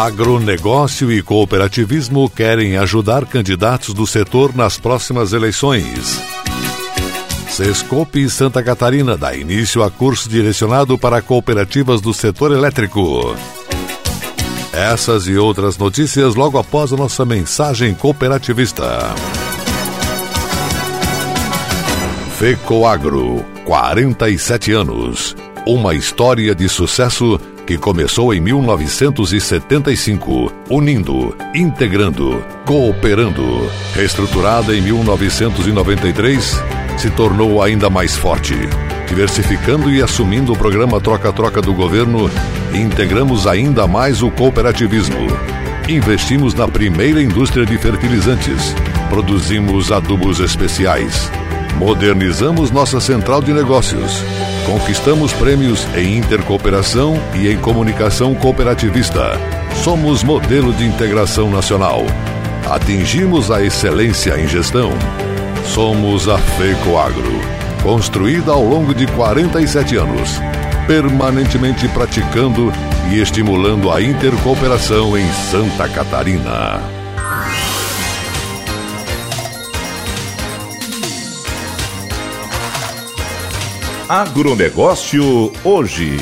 Agronegócio e cooperativismo querem ajudar candidatos do setor nas próximas eleições. Sescope Santa Catarina dá início a curso direcionado para cooperativas do setor elétrico. Essas e outras notícias logo após a nossa mensagem cooperativista. Fecoagro, 47 anos. Uma história de sucesso que começou em 1975, unindo, integrando, cooperando. Reestruturada em 1993, se tornou ainda mais forte. Diversificando e assumindo o programa Troca-Troca do governo, integramos ainda mais o cooperativismo. Investimos na primeira indústria de fertilizantes. Produzimos adubos especiais. Modernizamos nossa central de negócios Conquistamos prêmios em intercooperação e em comunicação cooperativista. Somos modelo de integração nacional. Atingimos a excelência em gestão. Somos a FECOAGRO, construída ao longo de 47 anos, permanentemente praticando e estimulando a intercooperação em Santa Catarina. Agronegócio hoje.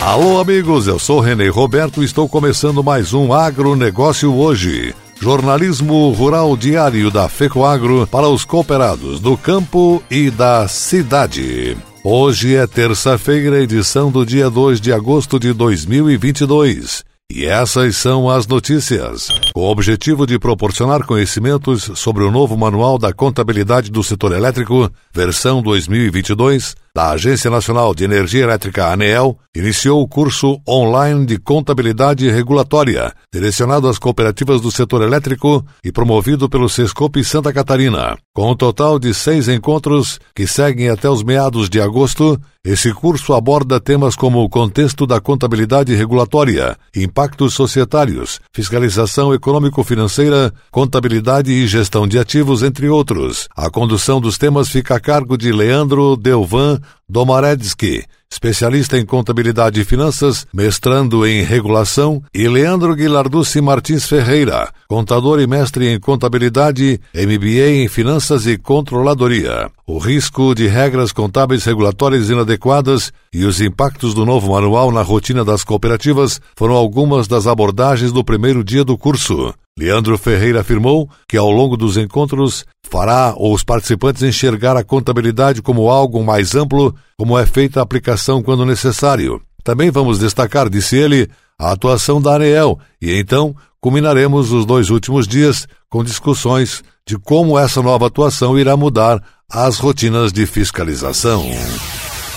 Alô, amigos, eu sou René Roberto e estou começando mais um Agronegócio hoje. Jornalismo rural diário da FECOAGRO para os cooperados do campo e da cidade. Hoje é terça-feira, edição do dia 2 de agosto de 2022. E essas são as notícias. Com o objetivo de proporcionar conhecimentos sobre o novo Manual da Contabilidade do Setor Elétrico, versão 2022, da Agência Nacional de Energia Elétrica ANEEL, iniciou o curso online de contabilidade regulatória, direcionado às cooperativas do setor elétrico e promovido pelo Sescope Santa Catarina. Com um total de seis encontros que seguem até os meados de agosto, esse curso aborda temas como o contexto da contabilidade regulatória, impactos societários, fiscalização econômico-financeira, contabilidade e gestão de ativos, entre outros. A condução dos temas fica a cargo de Leandro Delvan Domaredzki, especialista em contabilidade e finanças, mestrando em regulação, e Leandro Guilarducci Martins Ferreira, contador e mestre em contabilidade, MBA em finanças e controladoria. O risco de regras contábeis regulatórias inadequadas e os impactos do novo manual na rotina das cooperativas foram algumas das abordagens do primeiro dia do curso. Leandro Ferreira afirmou que ao longo dos encontros fará os participantes enxergar a contabilidade como algo mais amplo, como é feita a aplicação quando necessário. Também vamos destacar, disse ele, a atuação da ANEEL e então culminaremos os dois últimos dias com discussões de como essa nova atuação irá mudar as rotinas de fiscalização.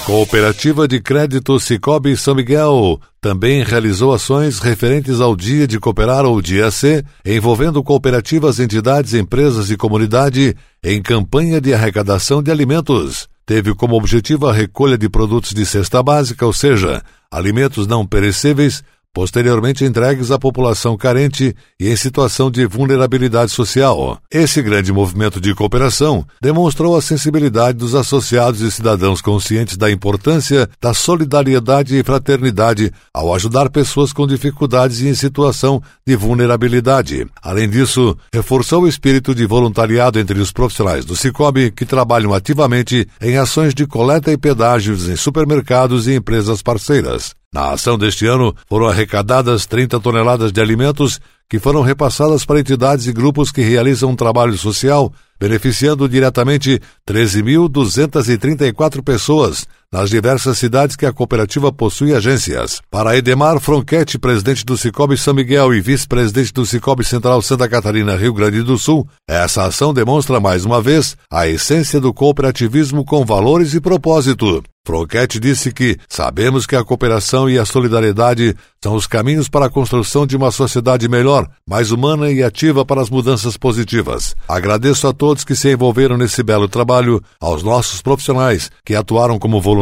Cooperativa de Crédito Cicobi São Miguel também realizou ações referentes ao Dia de Cooperar ou Dia C, envolvendo cooperativas, entidades, empresas e comunidade em campanha de arrecadação de alimentos. Teve como objetivo a recolha de produtos de cesta básica, ou seja, alimentos não perecíveis, posteriormente entregues à população carente e em situação de vulnerabilidade social. Esse grande movimento de cooperação demonstrou a sensibilidade dos associados e cidadãos conscientes da importância da solidariedade e fraternidade ao ajudar pessoas com dificuldades e em situação de vulnerabilidade. Além disso, reforçou o espírito de voluntariado entre os profissionais do Cicobi que trabalham ativamente em ações de coleta e pedágios em supermercados e empresas parceiras. Na ação deste ano, foram arrecadadas 30 toneladas de alimentos que foram repassadas para entidades e grupos que realizam um trabalho social, beneficiando diretamente 13.234 pessoas nas diversas cidades que a cooperativa possui agências. Para Edemar Fronquete, presidente do Cicobi São Miguel e vice-presidente do Cicobi Central Santa Catarina, Rio Grande do Sul, essa ação demonstra mais uma vez a essência do cooperativismo com valores e propósito. Fronquete disse que sabemos que a cooperação e a solidariedade são os caminhos para a construção de uma sociedade melhor, mais humana e ativa para as mudanças positivas. Agradeço a todos que se envolveram nesse belo trabalho, aos nossos profissionais que atuaram como voluntários,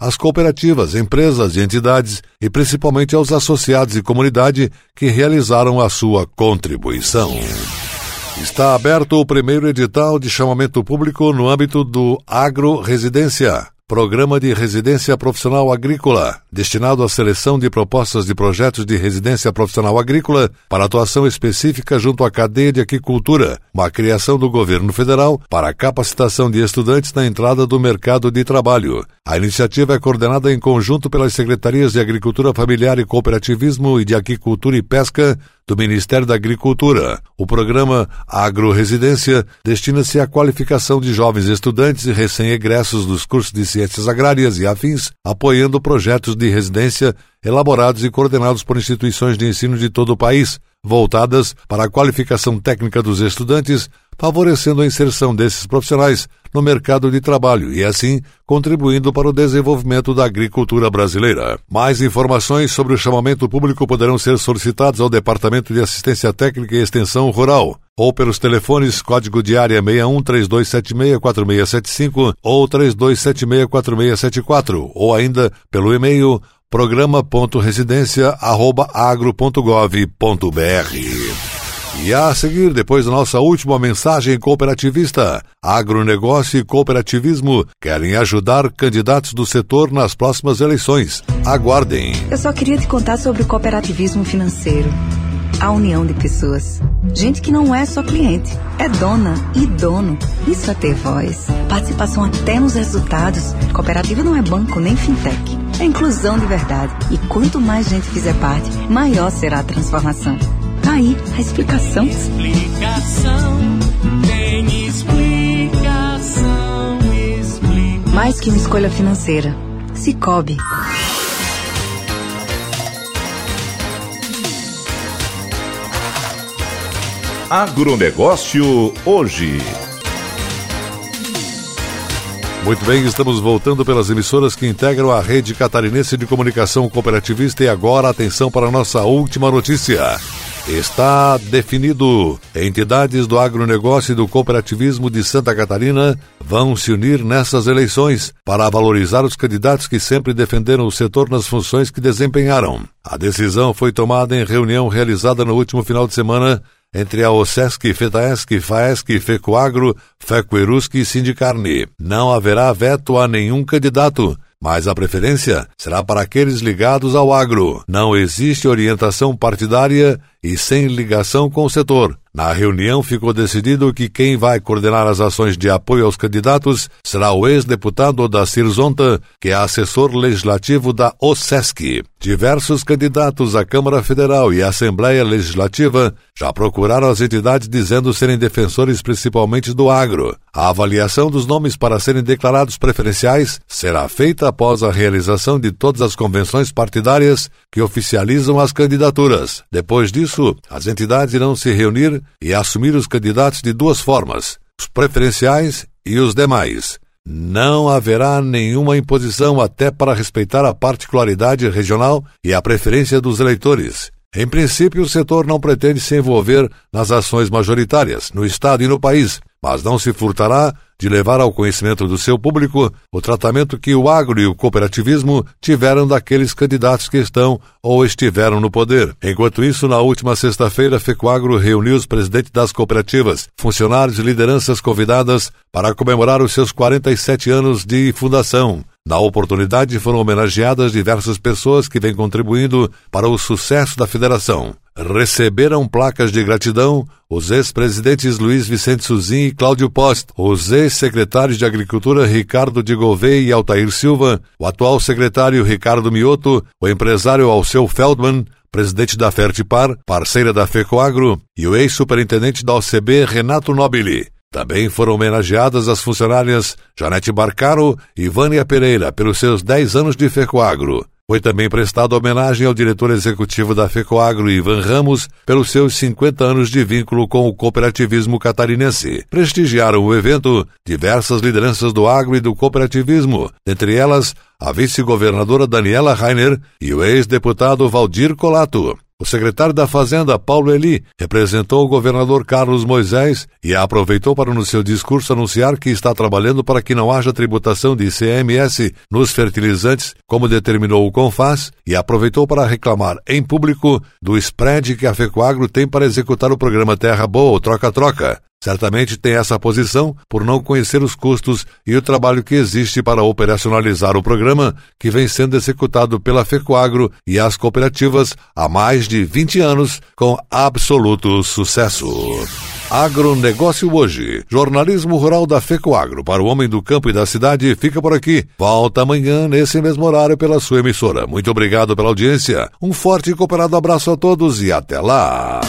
às cooperativas, empresas e entidades e principalmente aos associados e comunidade que realizaram a sua contribuição. Está aberto o primeiro edital de chamamento público no âmbito do Agro Residência. Programa de Residência Profissional Agrícola, destinado à seleção de propostas de projetos de residência profissional agrícola para atuação específica junto à cadeia de aquicultura, uma criação do governo federal para a capacitação de estudantes na entrada do mercado de trabalho. A iniciativa é coordenada em conjunto pelas Secretarias de Agricultura Familiar e Cooperativismo e de Aquicultura e Pesca do Ministério da Agricultura. O programa Agro-Residência destina-se à qualificação de jovens estudantes e recém-egressos dos cursos de ciências agrárias e afins, apoiando projetos de residência elaborados e coordenados por instituições de ensino de todo o país, voltadas para a qualificação técnica dos estudantes, favorecendo a inserção desses profissionais no mercado de trabalho e, assim, contribuindo para o desenvolvimento da agricultura brasileira. Mais informações sobre o chamamento público poderão ser solicitadas ao Departamento de Assistência Técnica e Extensão Rural ou pelos telefones código de área 61 3276 4675 ou 3276 4674 ou ainda pelo e-mail programa.residência@agro.gov.br. E a seguir, depois da nossa última mensagem cooperativista, agronegócio e cooperativismo querem ajudar candidatos do setor nas próximas eleições. Aguardem. Eu só queria te contar sobre o cooperativismo financeiro. A união de pessoas. Gente que não é só cliente, é dona e dono. Isso é ter voz. Participação até nos resultados. Cooperativa não é banco nem fintech. É inclusão de verdade. E quanto mais gente fizer parte, maior será a transformação. Tá aí a explicação. Explicação, tem explicação, explicação. Mais que uma escolha financeira. Cicobi. Agronegócio hoje. Muito bem, estamos voltando pelas emissoras que integram a rede catarinense de comunicação cooperativista e agora atenção para a nossa última notícia. Está definido. Entidades do agronegócio e do cooperativismo de Santa Catarina vão se unir nessas eleições para valorizar os candidatos que sempre defenderam o setor nas funções que desempenharam. A decisão foi tomada em reunião realizada no último final de semana entre a OSESC, FETAESC, FAESC, FECOAGRO, FECOERUSC e Sindicarne. Não haverá veto a nenhum candidato mas a preferência será para aqueles ligados ao agro. Não existe orientação partidária e sem ligação com o setor. Na reunião ficou decidido que quem vai coordenar as ações de apoio aos candidatos será o ex-deputado Odacir Zonta, que é assessor legislativo da OSESC. Diversos candidatos à Câmara Federal e à Assembleia Legislativa já procuraram as entidades dizendo serem defensores principalmente do agro. A avaliação dos nomes para serem declarados preferenciais será feita após a realização de todas as convenções partidárias que oficializam as candidaturas. Depois disso, as entidades irão se reunir e assumir os candidatos de duas formas: os preferenciais e os demais. Não haverá nenhuma imposição até para respeitar a particularidade regional e a preferência dos eleitores. Em princípio, o setor não pretende se envolver nas ações majoritárias no Estado e no país, mas não se furtará de levar ao conhecimento do seu público o tratamento que o agro e o cooperativismo tiveram daqueles candidatos que estão ou estiveram no poder. Enquanto isso, na última sexta-feira, FECOAGRO reuniu os presidentes das cooperativas, funcionários e lideranças convidadas para comemorar os seus 47 anos de fundação. Na oportunidade foram homenageadas diversas pessoas que vêm contribuindo para o sucesso da federação. Receberam placas de gratidão os ex-presidentes Luiz Vicente Suzin e Cláudio Post, os ex-secretários de Agricultura Ricardo de Gouveia e Altair Silva, o atual secretário Ricardo Mioto, o empresário Alceu Feldman, presidente da Fertipar, parceira da FECOAGRO, e o ex-superintendente da OCB Renato Nobili. Também foram homenageadas as funcionárias Janete Barcaro e Vânia Pereira pelos seus 10 anos de FECOAGRO. Foi também prestada homenagem ao diretor executivo da FECOAGRO, Ivan Ramos, pelos seus 50 anos de vínculo com o cooperativismo catarinense. Prestigiaram o evento diversas lideranças do agro e do cooperativismo, entre elas a vice-governadora Daniela Rainer e o ex-deputado Valdir Colato. O secretário da Fazenda, Paulo Eli, representou o governador Carlos Moisés e aproveitou para, no seu discurso, anunciar que está trabalhando para que não haja tributação de ICMS nos fertilizantes, como determinou o CONFAS, e aproveitou para reclamar em público do spread que a Fecoagro tem para executar o programa Terra Boa, Troca-Troca. Certamente tem essa posição por não conhecer os custos e o trabalho que existe para operacionalizar o programa, que vem sendo executado pela FECOAGRO e as cooperativas há mais de 20 anos, com absoluto sucesso. Agronegócio hoje. Jornalismo rural da FECOAGRO para o homem do campo e da cidade fica por aqui. Volta amanhã nesse mesmo horário pela sua emissora. Muito obrigado pela audiência. Um forte e cooperado abraço a todos e até lá.